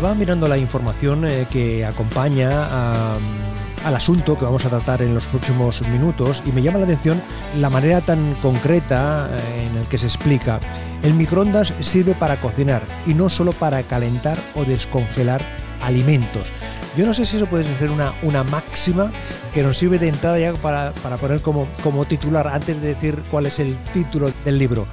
Estaba mirando la información eh, que acompaña al asunto que vamos a tratar en los próximos minutos y me llama la atención la manera tan concreta eh, en la que se explica. El microondas sirve para cocinar y no solo para calentar o descongelar alimentos. Yo no sé si eso puede ser una, una máxima que nos sirve de entrada ya para, para poner como, como titular antes de decir cuál es el título del libro.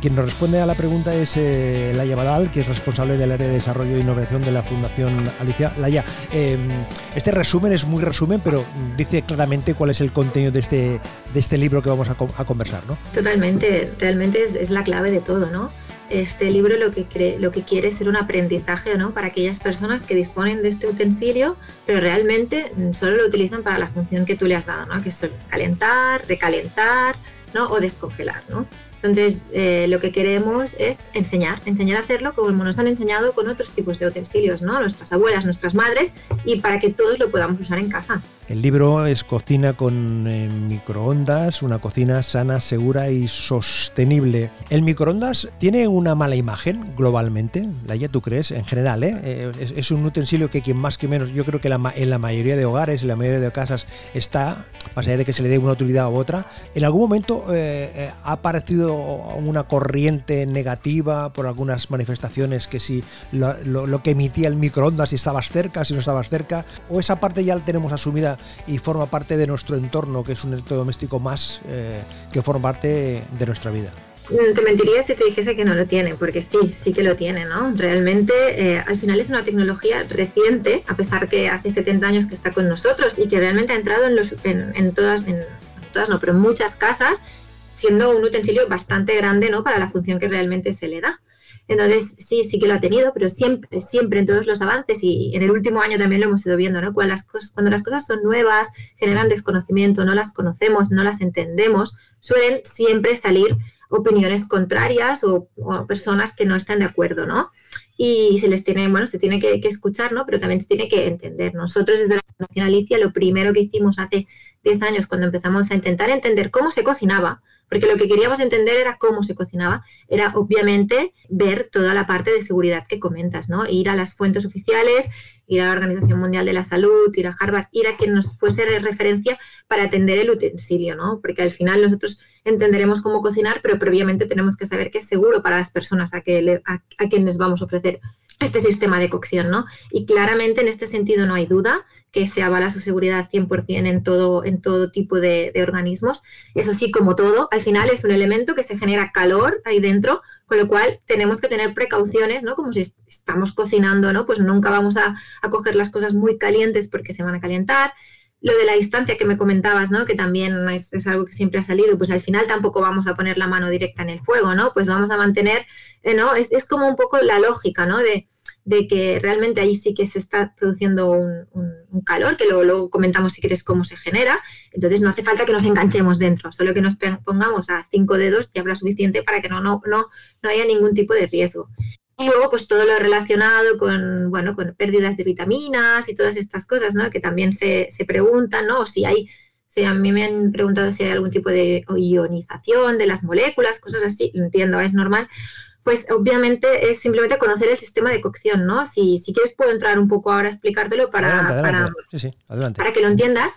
Quien nos responde a la pregunta es eh, Laia Badal, que es responsable del área de desarrollo e innovación de la Fundación Alicia. Laia, em, este resumen es muy resumen, pero dice claramente cuál es el contenido de este, de este libro que vamos a, conversar, ¿no? Totalmente, realmente es, la clave de todo, ¿no? Este libro lo que, lo que quiere es ser un aprendizaje ¿no? para aquellas personas que disponen de este utensilio, pero realmente solo lo utilizan para la función que tú le has dado, ¿no? que es calentar, recalentar ¿no? o descongelar. ¿no? Entonces, eh, lo que queremos es enseñar, enseñar a hacerlo como nos han enseñado con otros tipos de utensilios, ¿no? Nuestras abuelas, nuestras madres, y para que todos lo podamos usar en casa. El libro es Cocina con eh, microondas, una cocina sana, segura y sostenible. ¿El microondas tiene una mala imagen globalmente? Laia, ¿tú crees? En general, ¿eh? eh es, un utensilio que quien más que menos, yo creo que en la mayoría de hogares, en la mayoría de casas está, más allá de que se le dé una utilidad u otra. ¿En algún momento eh, ha aparecido una corriente negativa por algunas manifestaciones que si lo, lo que emitía el microondas, si estabas cerca, si no estabas cerca? ¿O esa parte ya la tenemos asumida y forma parte de nuestro entorno, que es un electrodoméstico más eh, que forma parte de nuestra vida. Mm, te mentiría si te dijese que no lo tiene, porque sí, sí que lo tiene, ¿no? Realmente eh, al final es una tecnología reciente, a pesar que hace 70 años que está con nosotros y que realmente ha entrado en, los, en, todas, en todas no, pero en muchas casas, siendo un utensilio bastante grande, ¿no? Para la función que realmente se le da. Entonces, sí, sí que lo ha tenido, pero siempre, siempre en todos los avances y en el último año también lo hemos ido viendo, ¿no? Cuando las cosas son nuevas, generan desconocimiento, no las conocemos, no las entendemos, suelen siempre salir opiniones contrarias o, personas que no están de acuerdo, ¿no? Y se les tiene, bueno, se tiene que, escuchar, ¿no? Pero también se tiene que entender. Nosotros desde la Fundación Alicia lo primero que hicimos hace 10 años cuando empezamos a intentar entender cómo se cocinaba, porque lo que queríamos entender era cómo se cocinaba, era obviamente ver toda la parte de seguridad que comentas, ¿no? Ir a las fuentes oficiales, ir a la Organización Mundial de la Salud, ir a Harvard, ir a quien nos fuese referencia para atender el utensilio, ¿no? Porque al final nosotros entenderemos cómo cocinar, pero previamente tenemos que saber que es seguro para las personas a, que a, a quienes vamos a ofrecer este sistema de cocción, ¿no? Y claramente en este sentido no hay duda que se avala su seguridad 100% en todo, en todo tipo de, organismos. Eso sí, como todo, al final es un elemento que se genera calor ahí dentro, con lo cual tenemos que tener precauciones, ¿no? Como si estamos cocinando, ¿no? Pues nunca vamos a, coger las cosas muy calientes porque se van a calentar. Lo de la distancia que me comentabas, ¿no? Que también es, es, algo que siempre ha salido, pues al final tampoco vamos a poner la mano directa en el fuego, ¿no? Pues vamos a mantener, eh, ¿no? Es, es como un poco la lógica, ¿no? De, de que realmente ahí sí que se está produciendo un, calor, que luego, comentamos si quieres cómo se genera. Entonces no hace falta que nos enganchemos dentro, solo que nos pongamos a cinco dedos y habrá suficiente para que no, no, no, no haya ningún tipo de riesgo. Y luego, pues todo lo relacionado con, bueno, con pérdidas de vitaminas y todas estas cosas, ¿no? Que también se, se preguntan, ¿no? O si hay, si a mí me han preguntado si hay algún tipo de ionización de las moléculas, cosas así, entiendo, es normal pues obviamente es simplemente conocer el sistema de cocción, ¿no? Si, si quieres puedo entrar un poco ahora a explicártelo para, para, que lo entiendas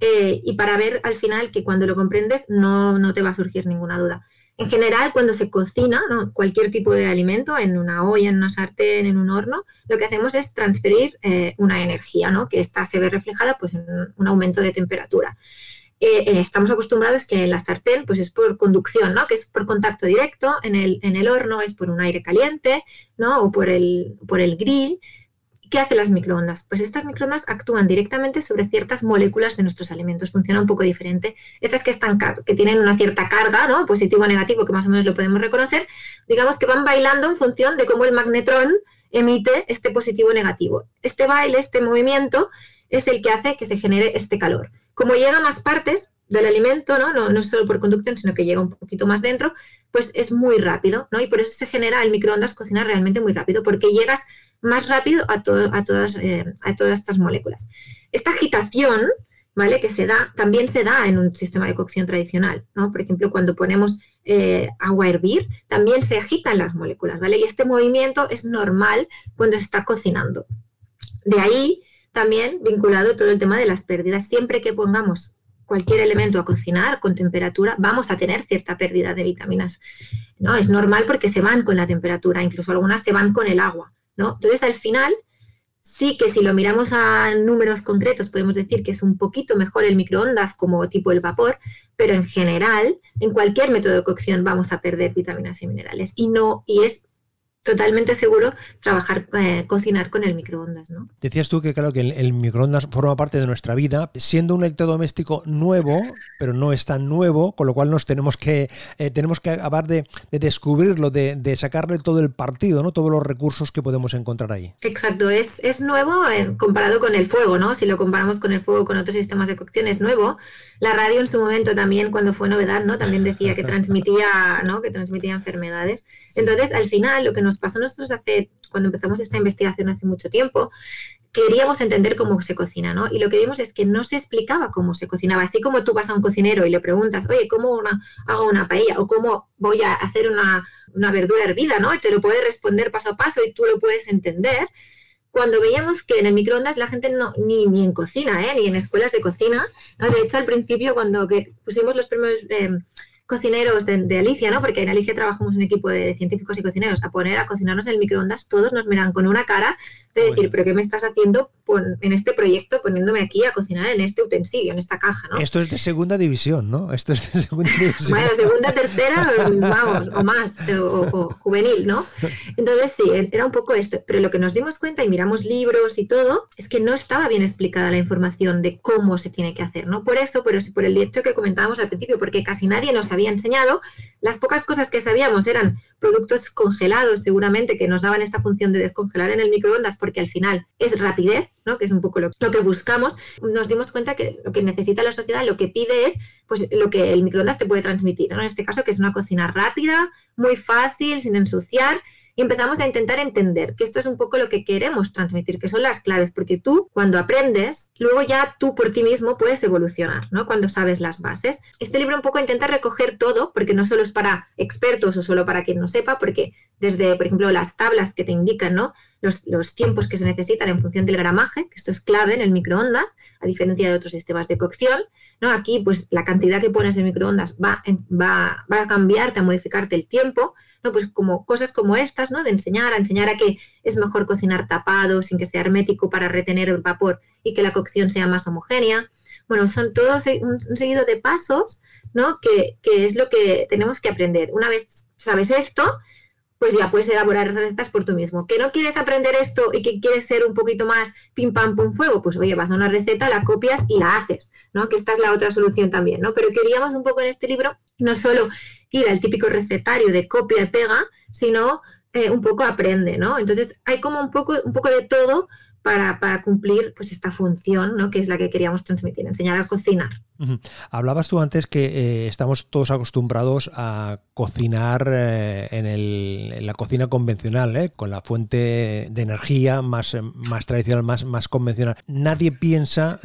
eh, y para ver al final que cuando lo comprendes no, no te va a surgir ninguna duda. En general, cuando se cocina cualquier tipo de alimento en una olla, en una sartén, en un horno, lo que hacemos es transferir eh, una energía, ¿no? que esta se ve reflejada pues, en un aumento de temperatura. Eh, eh, estamos acostumbrados que la sartén pues es por conducción, ¿no? que es por contacto directo, en el, en el horno es por un aire caliente ¿no? o por el, por el grill. ¿Qué hacen las microondas? Pues estas microondas actúan directamente sobre ciertas moléculas de nuestros alimentos. Funciona un poco diferente. Estas que, están, que tienen una cierta carga, ¿no? positivo o negativo, que más o menos lo podemos reconocer, digamos que van bailando en función de cómo el magnetrón emite este positivo o negativo. Este baile, este movimiento, es el que hace que se genere este calor. Como llega a más partes del alimento, ¿no? No, solo por conducción, sino que llega un poquito más dentro, pues es muy rápido, ¿no? Y por eso se genera el microondas cocinar realmente muy rápido, porque llegas más rápido a, a, todas, eh, a todas estas moléculas. Esta agitación, ¿vale? Que se da, también se da en un sistema de cocción tradicional, ¿no? Por ejemplo, cuando ponemos eh, agua a hervir, también se agitan las moléculas, ¿vale? Y este movimiento es normal cuando se está cocinando. De ahí también vinculado todo el tema de las pérdidas. Siempre que pongamos cualquier elemento a cocinar con temperatura, vamos a tener cierta pérdida de vitaminas. ¿no? Es normal porque se van con la temperatura, incluso algunas se van con el agua. ¿No? Entonces, al final, sí que si lo miramos a números concretos, podemos decir que es un poquito mejor el microondas como tipo el vapor, pero en general, en cualquier método de cocción vamos a perder vitaminas y minerales. Y no, y es totalmente seguro trabajar, eh, cocinar con el microondas. ¿no? Decías tú que claro que el, microondas forma parte de nuestra vida, siendo un electrodoméstico nuevo, pero no es tan nuevo, con lo cual nos tenemos que eh, tenemos que acabar de, descubrirlo, de, sacarle todo el partido, ¿no? Todos los recursos que podemos encontrar ahí. Exacto, es, es nuevo comparado con el fuego, ¿no? Si lo comparamos con el fuego, con otros sistemas de cocción, es nuevo. La radio en su momento también, cuando fue novedad, ¿no? También decía que transmitía, ¿no? Que transmitía enfermedades. Entonces, al final, lo que nos pasó nosotros hace, cuando empezamos esta investigación hace mucho tiempo, queríamos entender cómo se cocina, ¿no? Y lo que vimos es que no se explicaba cómo se cocinaba. Así como tú vas a un cocinero y le preguntas, oye, ¿cómo hago una paella? O ¿cómo voy a hacer una, verdura hervida, ¿no? Y te lo puede responder paso a paso y tú lo puedes entender. Cuando veíamos que en el microondas la gente no, ni, ni en cocina, ¿eh? ni en escuelas de cocina, ¿no? de hecho al principio cuando pusimos los primeros eh, cocineros de, Alicia, ¿no? Porque en Alicia trabajamos un equipo de científicos y cocineros, a poner a cocinarnos en el microondas, todos nos miran con una cara de decir, pero ¿qué me estás haciendo en este proyecto poniéndome aquí a cocinar en este utensilio, en esta caja, ¿no? Esto es de segunda división, ¿no? Esto es de segunda división. bueno, segunda, tercera, vamos, o más, o, juvenil, ¿no? Entonces sí, era un poco esto, pero lo que nos dimos cuenta y miramos libros y todo, es que no estaba bien explicada la información de cómo se tiene que hacer, ¿no? Por eso, pero sí por el hecho que comentábamos al principio, porque casi nadie nos había enseñado, las pocas cosas que sabíamos eran productos congelados seguramente que nos daban esta función de descongelar en el microondas porque al final es rapidez, ¿no? que es un poco lo, que buscamos, nos dimos cuenta que lo que necesita la sociedad, lo que pide es pues, lo que el microondas te puede transmitir, en este caso que es una cocina rápida, muy fácil, sin ensuciar y empezamos a intentar entender que esto es un poco lo que queremos transmitir, que son las claves, porque tú cuando aprendes, luego ya tú por ti mismo puedes evolucionar, ¿no? Cuando sabes las bases. Este libro un poco intenta recoger todo, porque no solo es para expertos o solo para quien no sepa, porque desde, por ejemplo, las tablas que te indican, ¿no? Los, los, tiempos que se necesitan en función del gramaje, que esto es clave en el microondas, a diferencia de otros sistemas de cocción. ¿no? Aquí, pues la cantidad que pones en microondas va, va, va a cambiarte, a modificarte el tiempo. Pues como cosas como estas, ¿no? De enseñar, a enseñar a que es mejor cocinar tapado, sin que sea hermético para retener el vapor y que la cocción sea más homogénea. Bueno, son todos un, seguido de pasos, ¿no? Que, que es lo que tenemos que aprender. Una vez sabes esto, pues ya puedes elaborar recetas por tú mismo. ¿Que no quieres aprender esto y que quieres ser un poquito más pim pam pum fuego? Pues oye, vas a una receta, la copias y la haces, ¿no? Que esta es la otra solución también, ¿no? Pero queríamos un poco en este libro no solo ir al típico recetario de copia y pega, sino eh, un poco aprende, ¿no? Entonces hay como un poco, un poco de todo para, para cumplir pues esta función, ¿no? Que es la que queríamos transmitir, enseñar a cocinar. Hablabas tú antes que eh, estamos todos acostumbrados a cocinar eh, en, la cocina convencional, ¿eh? con la fuente de energía más, tradicional, más, convencional. Nadie piensa,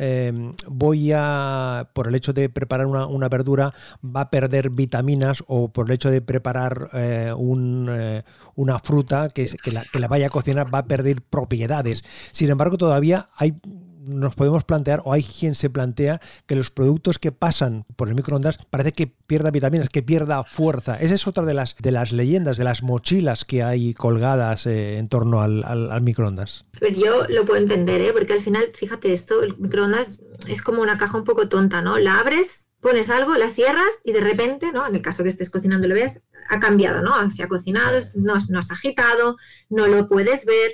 voy a, por el hecho de preparar una, verdura, va a perder vitaminas o por el hecho de preparar una fruta que, la, que la vaya a cocinar va a perder propiedades. Sin embargo, todavía hay nos podemos plantear, o hay quien se plantea, que los productos que pasan por el microondas parece que pierda vitaminas, que pierda fuerza. Esa es otra de las, de las leyendas, de las mochilas que hay colgadas eh, en torno al, microondas. yo lo puedo entender, ¿eh? porque al final, fíjate esto, el microondas es como una caja un poco tonta, ¿no? La abres, pones algo, la cierras y de repente, ¿no? En el caso que estés cocinando lo ves, ha cambiado, ¿no? Se ha cocinado, no, no has agitado, no lo puedes ver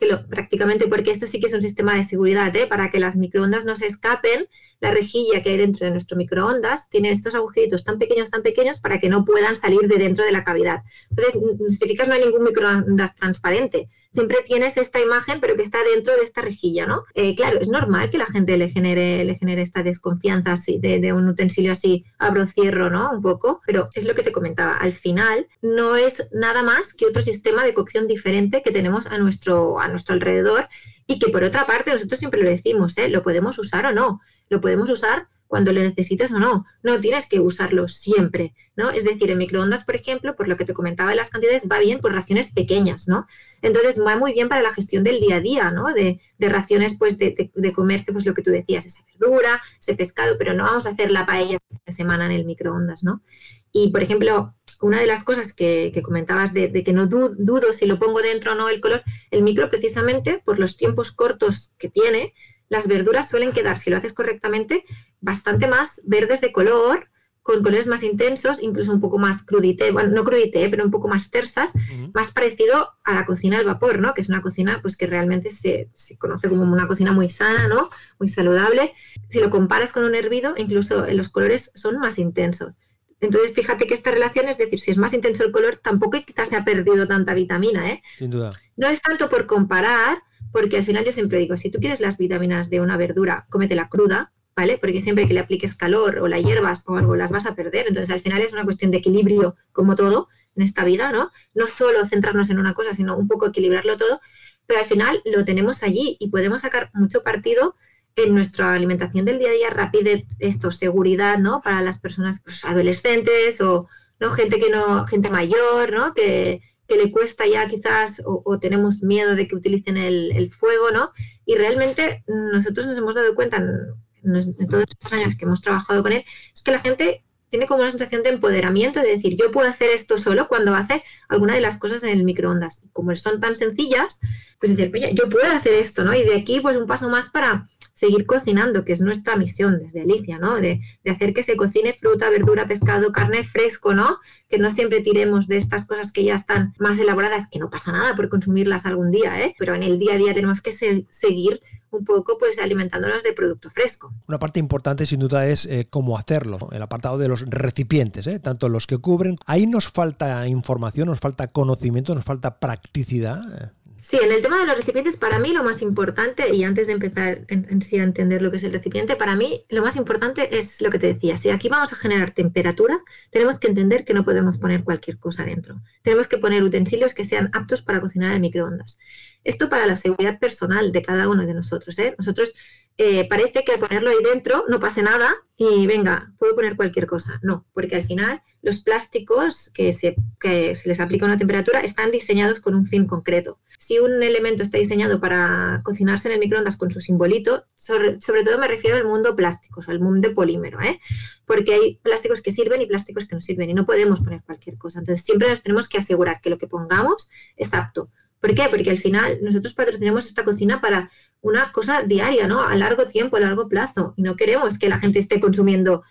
que lo, prácticamente, porque esto sí que es un sistema de seguridad, ¿eh? para que las microondas no se escapen, la rejilla que hay dentro de nuestro microondas tiene estos agujeritos tan pequeños, tan pequeños, para que no puedan salir de dentro de la cavidad. Entonces, si fijas, no hay ningún microondas transparente. Siempre tienes esta imagen, pero que está dentro de esta rejilla, ¿no? Eh, claro, es normal que la gente le genere, le genere esta desconfianza así, de, de un utensilio así, abro, cierro, ¿no? Un poco, pero es lo que te comentaba. Al final, no es nada más que otro sistema de cocción diferente que tenemos a nuestro, a nuestro alrededor y que por otra parte nosotros siempre lo decimos, ¿eh? lo podemos usar o no, lo podemos usar cuando lo necesites o no, no tienes que usarlo siempre, ¿no? Es decir, en microondas, por ejemplo, por lo que te comentaba de las cantidades, va bien por raciones pequeñas, ¿no? Entonces va muy bien para la gestión del día a día, ¿no? De, raciones, pues, de, de, comerte, pues, lo que tú decías, esa verdura, ese pescado, pero no vamos a hacer la paella de semana en el microondas, ¿no? Y, por ejemplo, una de las cosas que, comentabas de, que no dudo si lo pongo dentro o no el color, el micro precisamente por los tiempos cortos que tiene, las verduras suelen quedar, si lo haces correctamente, bastante más verdes de color, con colores más intensos, incluso un poco más crudité, bueno, no crudité, pero un poco más tersas, más parecido a la cocina al vapor, ¿no? Que es una cocina pues que realmente se, se, conoce como una cocina muy sana, ¿no? Muy saludable. Si lo comparas con un hervido, incluso los colores son más intensos. Entonces, fíjate que esta relación, es decir, si es más intenso el color, tampoco quizás se ha perdido tanta vitamina, ¿eh? Sin duda. No es tanto por comparar, porque al final yo siempre digo, si tú quieres las vitaminas de una verdura, cómetela cruda, ¿vale? Porque siempre que le apliques calor o la hierbas o algo, las vas a perder. Entonces, al final es una cuestión de equilibrio, como todo en esta vida, ¿no? No solo centrarnos en una cosa, sino un poco equilibrarlo todo, pero al final lo tenemos allí y podemos sacar mucho partido en nuestra alimentación del día a día rápida esto, seguridad, ¿no? Para las personas adolescentes o ¿no? gente que no, gente mayor, ¿no? Que, que le cuesta ya quizás o, tenemos miedo de que utilicen el, fuego, ¿no? Y realmente nosotros nos hemos dado cuenta en, todos estos años que hemos trabajado con él, es que la gente tiene como una sensación de empoderamiento, de decir, yo puedo hacer esto solo cuando hace alguna de las cosas en el microondas. Como son tan sencillas, pues decir, oye, yo puedo hacer esto, ¿no? Y de aquí, pues un paso más para seguir cocinando, que es nuestra misión desde Alicia, ¿no? De, hacer que se cocine fruta, verdura, pescado, carne fresco, ¿no? Que no siempre tiremos de estas cosas que ya están más elaboradas, que no pasa nada por consumirlas algún día, ¿eh? Pero en el día a día tenemos que seguir un poco pues alimentándonos de producto fresco. Una parte importante sin duda es eh, cómo hacerlo, el apartado de los recipientes, ¿eh? tanto los que cubren. Ahí nos falta información, nos falta conocimiento, nos falta practicidad. Sí, en el tema de los recipientes, para mí lo más importante, y antes de empezar en, sí a entender lo que es el recipiente, para mí lo más importante es lo que te decía. Si aquí vamos a generar temperatura, tenemos que entender que no podemos poner cualquier cosa dentro. Tenemos que poner utensilios que sean aptos para cocinar en microondas. Esto para la seguridad personal de cada uno de nosotros. ¿eh? Nosotros eh, parece que al ponerlo ahí dentro no pase nada y venga, puedo poner cualquier cosa. No, porque al final los plásticos que se, que se les aplica una temperatura están diseñados con un fin concreto. Si un elemento está diseñado para cocinarse en el microondas con su simbolito, sobre, todo me refiero al mundo plástico, al mundo polímero, ¿eh? porque hay plásticos que sirven y plásticos que no sirven y no podemos poner cualquier cosa. Entonces siempre nos tenemos que asegurar que lo que pongamos es apto. ¿Por qué? Porque al final nosotros patrocinamos esta cocina para una cosa diaria, ¿no? A largo tiempo, a largo plazo. Y no queremos que la gente esté consumiendo,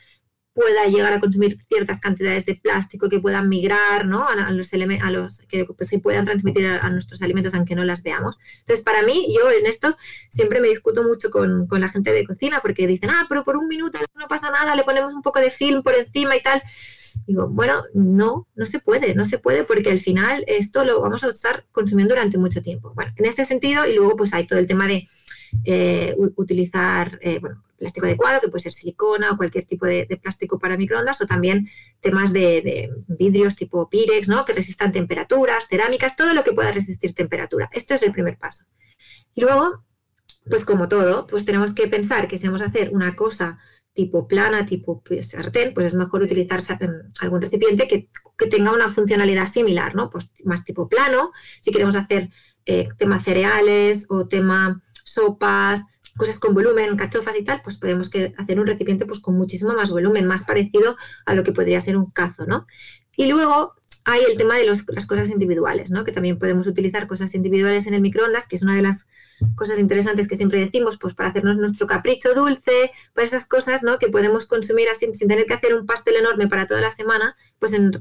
pueda llegar a consumir ciertas cantidades de plástico que puedan migrar, ¿no? A, los a que se puedan transmitir a, nuestros alimentos aunque no las veamos. Entonces, para mí, yo en esto siempre me discuto mucho con, con la gente de cocina porque dicen, ah, pero por un minuto no pasa nada, le ponemos un poco de film por encima y tal. Digo, bueno, no, no se puede, no se puede porque al final esto lo vamos a estar consumiendo durante mucho tiempo. Bueno, en este sentido, y luego pues hay todo el tema de eh, utilizar, eh, bueno, plástico adecuado, que puede ser silicona o cualquier tipo de, plástico para microondas, o también temas de, vidrios tipo Pirex, ¿no? Que resistan temperaturas, cerámicas, todo lo que pueda resistir temperatura. Esto es el primer paso. Y luego, pues como todo, pues tenemos que pensar que si vamos a hacer una cosa tipo plana, tipo pues, sartén, pues es mejor utilizar algún recipiente que, tenga una funcionalidad similar, ¿no? Pues más tipo plano, si queremos hacer eh, tema cereales o tema sopas, cosas con volumen, cachofas y tal, pues podemos que hacer un recipiente pues con muchísimo más volumen, más parecido a lo que podría ser un cazo, ¿no? Y luego hay el tema de las cosas individuales, ¿no? Que también podemos utilizar cosas individuales en el microondas, que es una de las cosas interesantes que siempre decimos, pues para hacernos nuestro capricho dulce, para esas cosas, ¿no? Que podemos consumir así sin tener que hacer un pastel enorme para toda la semana, pues en,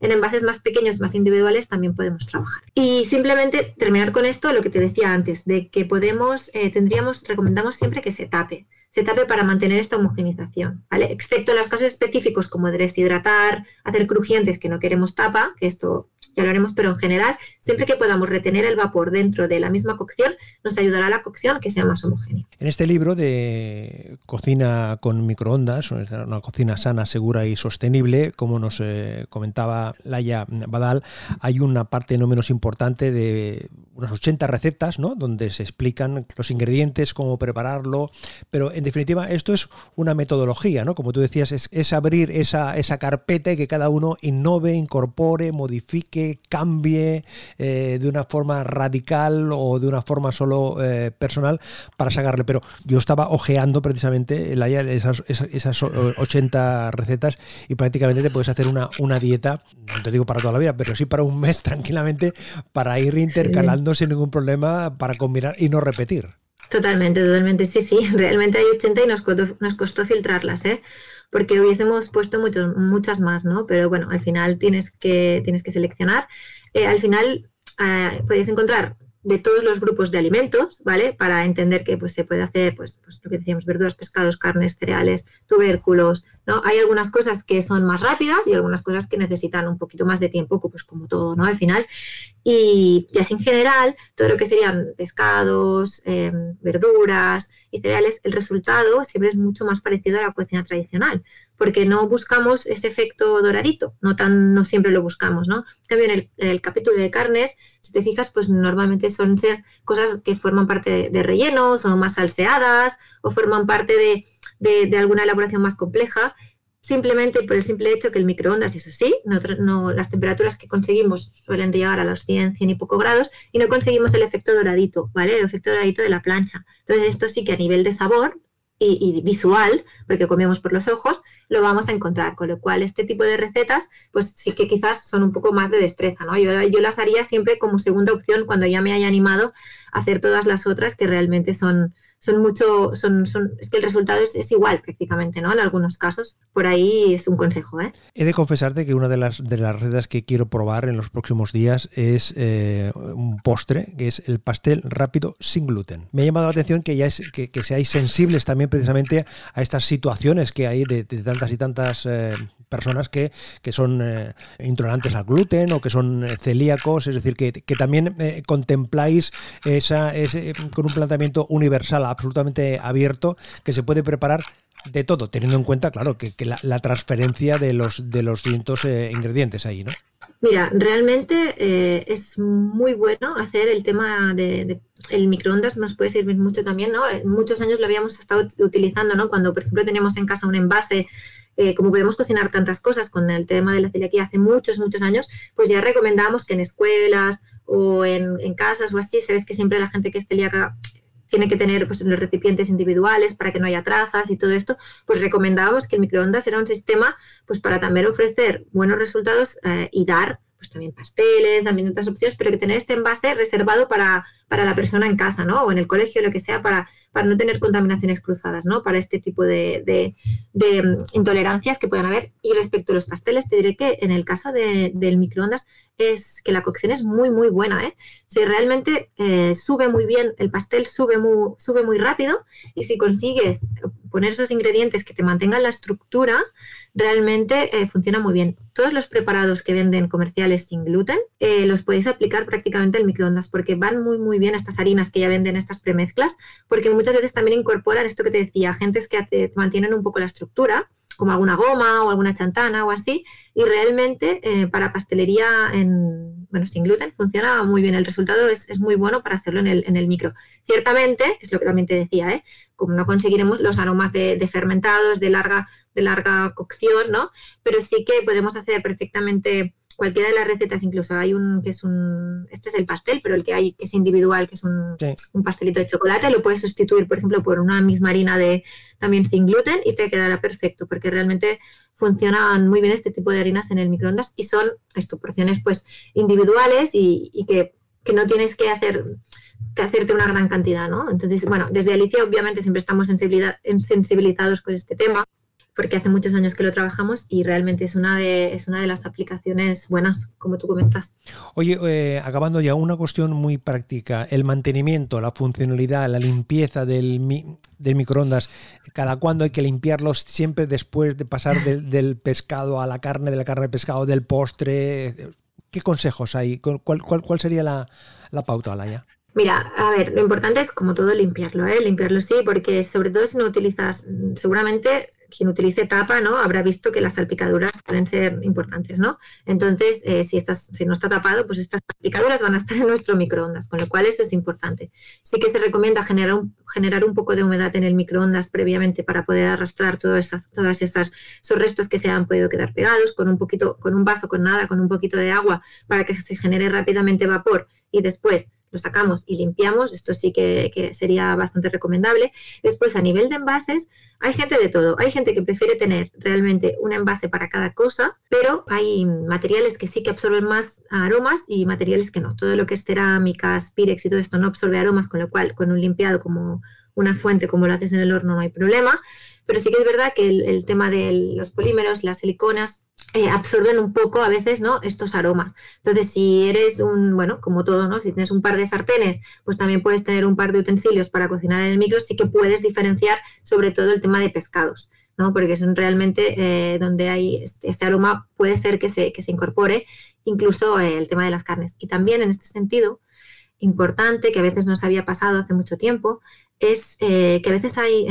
en envases más pequeños, más individuales, también podemos trabajar. Y simplemente terminar con esto, lo que te decía antes, de que podemos, eh, tendríamos, recomendamos siempre que se tape se tape para mantener esta homogenización, ¿vale? Excepto en los casos específicos como de deshidratar, hacer crujientes que no queremos tapa, que esto ya lo haremos, pero en general, siempre que podamos retener el vapor dentro de la misma cocción, nos ayudará a la cocción que sea más homogénea. En este libro de cocina con microondas, una cocina sana, segura y sostenible, como nos eh, comentaba Laia Badal, hay una parte no menos importante de unas 80 recetas, ¿no? Donde se explican los ingredientes, cómo prepararlo, pero en definitiva esto es una metodología, ¿no? Como tú decías, es, abrir esa, esa carpeta y que cada uno innove, incorpore, modifique, cambie eh, de una forma radical o de una forma solo eh, personal para sacarle. Pero yo estaba ojeando precisamente esas, esas, 80 recetas y prácticamente te puedes hacer una, una dieta, no te digo para toda la vida, pero sí para un mes tranquilamente para ir intercalando sin ningún problema para combinar y no repetir. Totalmente, totalmente. Sí, sí, realmente hay 80 y nos costó, nos costó filtrarlas, ¿eh? Porque hubiésemos puesto muchos, muchas más, ¿no? Pero bueno, al final tienes que, tienes que seleccionar. Eh, al final eh, podéis encontrar de todos los grupos de alimentos, ¿vale? Para entender que pues, se puede hacer, pues, pues, lo que decíamos, verduras, pescados, carnes, cereales, tubérculos, ¿no? Hay algunas cosas que son más rápidas y algunas cosas que necesitan un poquito más de tiempo, pues como todo, ¿no? Al final. Y, así en general, todo lo que serían pescados, em, verduras y cereales, el resultado siempre es mucho más parecido a la cocina tradicional porque no buscamos ese efecto doradito, no, tan, no siempre lo buscamos, ¿no? En en el, capítulo de carnes, si te fijas, pues normalmente son ser cosas que forman parte de, rellenos o más salseadas o forman parte de, alguna elaboración más compleja, simplemente por el simple hecho que el microondas, eso sí, no, las temperaturas que conseguimos suelen llegar a los 100, 100 y poco grados y no conseguimos el efecto doradito, ¿vale? El efecto doradito de la plancha. Entonces, esto sí que a nivel de sabor y, visual, porque comemos por los ojos, lo vamos a encontrar. Con lo cual, este tipo de recetas, pues sí que quizás son un poco más de destreza, ¿no? Yo, yo las haría siempre como segunda opción cuando ya me haya animado a hacer todas las otras que realmente son, son mucho, son, son, es que el resultado es, igual prácticamente, ¿no? En algunos casos. Por ahí es un consejo, ¿eh? He de confesarte que una de las, de las recetas que quiero probar en los próximos días es eh, un postre, que es el pastel rápido sin gluten. Me ha llamado la atención que, ya es, que, seáis sensibles también precisamente a estas situaciones que hay de, tantas y tantas... Eh, personas que, son eh, intolerantes al gluten o que son celíacos, es decir, que, también contempláis esa, ese, con un planteamiento universal absolutamente abierto que se puede preparar de todo, teniendo en cuenta, claro, que, la, transferencia de los, de los distintos eh, ingredientes ahí, ¿no? Mira, realmente eh, es muy bueno hacer el tema de, el microondas, nos puede servir mucho también, ¿no? Muchos años lo habíamos estado utilizando, ¿no? Cuando, por ejemplo, teníamos en casa un envase eh, como podemos cocinar tantas cosas con el tema de la celiaquía hace muchos, muchos años, pues ya recomendamos que en escuelas o en, en casas o así, sabes que siempre la gente que es celíaca tiene que tener pues, los recipientes individuales para que no haya trazas y todo esto, pues recomendábamos que el microondas era un sistema pues para también ofrecer buenos resultados eh, y dar pues también pasteles, también otras opciones, pero que tener este envase reservado para, para la persona en casa, ¿no? O en el colegio, lo que sea, para, para no tener contaminaciones cruzadas, ¿no? Para este tipo de, mm, intolerancias que puedan haber. Y respecto a los pasteles, te diré que en el caso del microondas es que la cocción es muy, muy buena, ¿eh? Si realmente eh, sube muy bien, el pastel sube muy, sube muy rápido y si consigues poner esos ingredientes que te mantengan la estructura, realmente eh, funciona muy bien. Todos los preparados que venden comerciales sin gluten eh, los podéis aplicar prácticamente al microondas porque van muy, muy bien estas harinas que ya venden, estas premezclas, porque muchas veces también incorporan esto que te decía, agentes que mantienen un poco la estructura como alguna goma o alguna chantana o así, y realmente eh, para pastelería en, bueno, sin gluten funciona muy bien. El resultado es, es muy bueno para hacerlo en el, en el, micro. Ciertamente, es lo que también te decía, ¿eh? como no conseguiremos los aromas de, de, fermentados, de larga, de larga cocción, ¿no? Pero sí que podemos hacer perfectamente cualquiera de las recetas, incluso hay un que es un, este es el pastel, pero el que hay que es individual, que es un, un, pastelito de chocolate, lo puedes sustituir, por ejemplo, por una misma harina de también sin gluten y te quedará perfecto, porque realmente funcionan muy bien este tipo de harinas en el microondas y son esto, porciones pues individuales y, y que, que no tienes que hacer que hacerte una gran cantidad, ¿no? Entonces, bueno, desde Alicia obviamente siempre estamos sensibilizados con este tema porque hace muchos años que lo trabajamos y realmente es una de, es una de las aplicaciones buenas, como tú comentas. Oye, eh, acabando ya, una cuestión muy práctica, el mantenimiento, la funcionalidad, la limpieza del, del microondas, ¿cada cuándo hay que limpiarlos? Siempre después de pasar del pescado a la carne, de la carne al pescado, del postre. ¿Qué consejos hay? ¿Cuál, cuál, cuál sería la, la pauta, Alaya? Mira, a ver, lo importante es como todo limpiarlo, ¿eh? Limpiarlo sí, porque sobre todo si no utilizas, seguramente quien utilice tapa, ¿no? Habrá visto que las salpicaduras pueden ser importantes, ¿no? Entonces, eh, si, no está tapado, pues estas salpicaduras van a estar en nuestro microondas, con lo cual eso es importante. Sí que se recomienda generar un, generar un poco de humedad en el microondas previamente para poder arrastrar todas esas, todas estas, esos restos que se han podido quedar pegados, con un poquito, con un vaso, con nada, con un poquito de agua, para que se genere rápidamente vapor y después lo sacamos y limpiamos, esto sí que, sería bastante recomendable. Después, a nivel de envases, hay gente de todo. Hay gente que prefiere tener realmente un envase para cada cosa, pero hay materiales que sí que absorben más aromas y materiales que no. Todo lo que es cerámicas, pirex y todo esto no absorbe aromas, con lo cual con un limpiado como una fuente como lo haces en el horno no hay problema. Pero sí que es verdad que el, tema de los polímeros, las siliconas, eh, absorben un poco a veces ¿no? estos aromas. Entonces, si eres un, bueno, como todo, ¿no? Si tienes un par de sartenes, pues también puedes tener un par de utensilios para cocinar en el micro, sí que puedes diferenciar sobre todo el tema de pescados. ¿no? porque son realmente eh, donde hay este, este, aroma puede ser que se, que se incorpore incluso eh, el tema de las carnes. Y también en este sentido, importante, que a veces nos había pasado hace mucho tiempo, es que a veces hay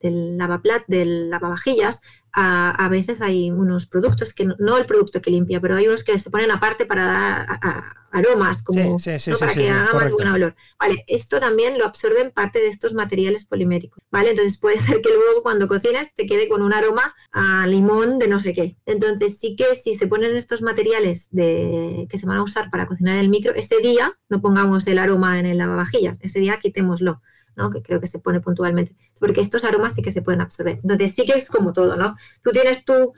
del lavaplat, del lavavajillas, a, veces hay unos productos que no, el producto que limpia, pero hay unos que se ponen aparte para dar aromas, como para que haga más buen olor. Vale, esto también lo absorben parte de estos materiales poliméricos, ¿vale? Entonces puede ser que luego cuando cocinas te quede con un aroma a limón de no sé qué. Entonces sí que si se ponen estos materiales de, que se van a usar para cocinar el micro, ese día no pongamos el aroma en el lavavajillas, ese día quitémoslo que creo que se pone puntualmente, porque estos aromas sí que se pueden absorber. Entonces sí que es como todo, ¿no? Tú tienes tu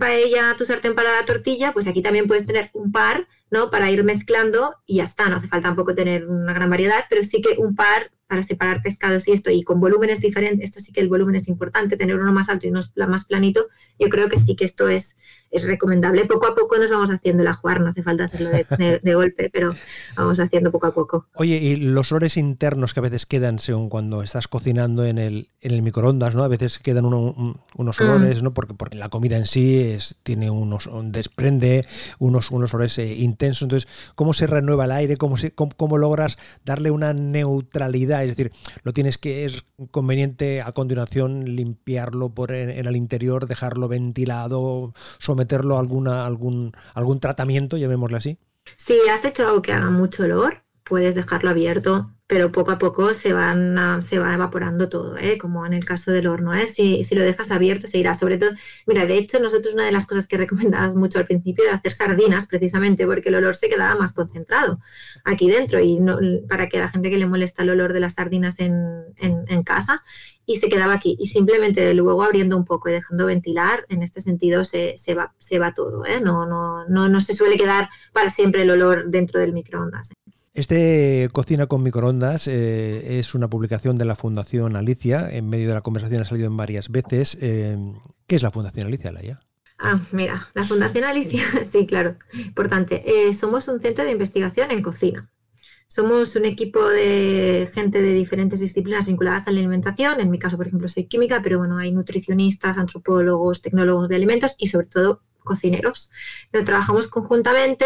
paella, tu sartén para la tortilla, pues aquí también puedes tener un par, ¿no? Para ir mezclando y ya está, no hace falta tampoco tener una gran variedad, pero sí que un par para separar pescados y esto, y con volúmenes diferentes, esto sí que el volumen es importante, tener uno más alto y uno más planito, yo creo que sí que esto es, es recomendable. Poco a poco nos vamos haciendo el ajuar, no hace falta hacerlo de, golpe, pero vamos haciendo poco a poco. Oye, y los olores internos que a veces quedan según cuando estás cocinando en el, en el microondas, ¿no? A veces quedan unos mm. olores, ¿no? Porque, porque la comida en sí es, tiene unos, desprende unos, unos olores eh, intensos. Entonces, ¿cómo se renueva el aire? ¿Cómo, se, cómo, logras darle una neutralidad? Es decir, lo tienes que, es conveniente a continuación limpiarlo por en, en el interior, dejarlo ventilado, someterlo a alguna, algún, algún tratamiento, llamémosle así? Si has hecho algo que haga mucho olor, puedes dejarlo abierto, pero poco a poco se, van se va evaporando todo, ¿eh? como en el caso del horno. ¿eh? Si, si, lo dejas abierto, se irá. Sobre todo, mira, de hecho, nosotros una de las cosas que recomendabas mucho al principio era hacer sardinas, precisamente porque el olor se quedaba más concentrado aquí dentro y no, para que la gente que le molesta el olor de las sardinas en, en, en casa y se quedaba aquí. Y simplemente luego abriendo un poco y dejando ventilar, en este sentido se, se, va, se va todo. ¿eh? No, no, no, no se suele quedar para siempre el olor dentro del microondas. Este Cocina con microondas eh, es una publicación de la Fundación Alicia. En medio de la conversación ha salido en varias veces. Eh, ¿Qué es la Fundación Alicia, Laia? Ah, mira, la Fundación Alicia, sí, claro, importante. Eh, somos un centro de investigación en cocina. Somos un equipo de gente de diferentes disciplinas vinculadas a la alimentación. En mi caso, por ejemplo, soy química, pero bueno, hay nutricionistas, antropólogos, tecnólogos de alimentos y sobre todo cocineros. trabajamos conjuntamente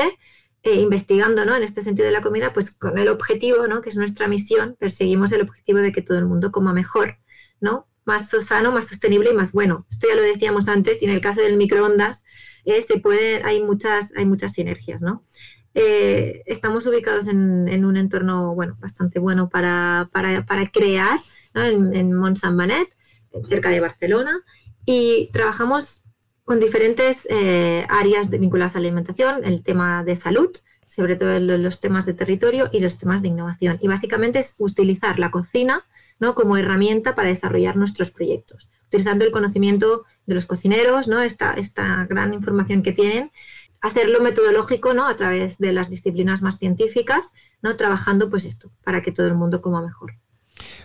eh, investigando ¿no? en este sentido de la comida, pues con el objetivo, ¿no? que es nuestra misión, perseguimos el objetivo de que todo el mundo coma mejor, ¿no? más sano, más sostenible y más bueno. Esto ya lo decíamos antes y en el caso del microondas eh, se hay, muchas, hay muchas sinergias. ¿no? Eh, estamos ubicados en, un entorno bueno, bastante bueno para, para, para crear en, en Mont Saint cerca de Barcelona, y trabajamos con diferentes eh, áreas vinculadas a la alimentación, el tema de salud, sobre todo los temas de territorio y los temas de innovación. Y básicamente es utilizar la cocina ¿no? como herramienta para desarrollar nuestros proyectos, utilizando el conocimiento de los cocineros, ¿no? esta, esta gran información que tienen, hacerlo metodológico ¿no? a través de las disciplinas más científicas, ¿no? trabajando pues esto, para que todo el mundo coma mejor.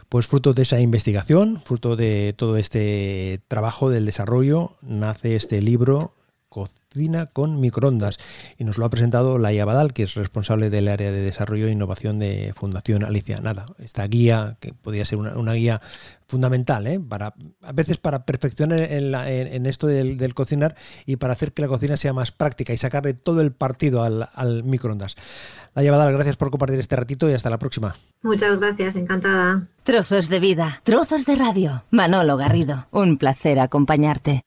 Pues fruto de esa investigación, fruto de todo este trabajo del desarrollo, nace este libro cocina con microondas. Y nos lo ha presentado Laia Badal, que es responsable del área de desarrollo e innovación de Fundación Alicia. Nada, esta guía, que podría ser una, guía fundamental, ¿eh? para, a veces para perfeccionar en, esto del, cocinar y para hacer que la cocina sea más práctica y sacarle todo el partido al microondas. Laia Badal, gracias por compartir este ratito y hasta la próxima. Muchas gracias, encantada. Trozos de vida, trozos de radio. Manolo Garrido, un placer acompañarte.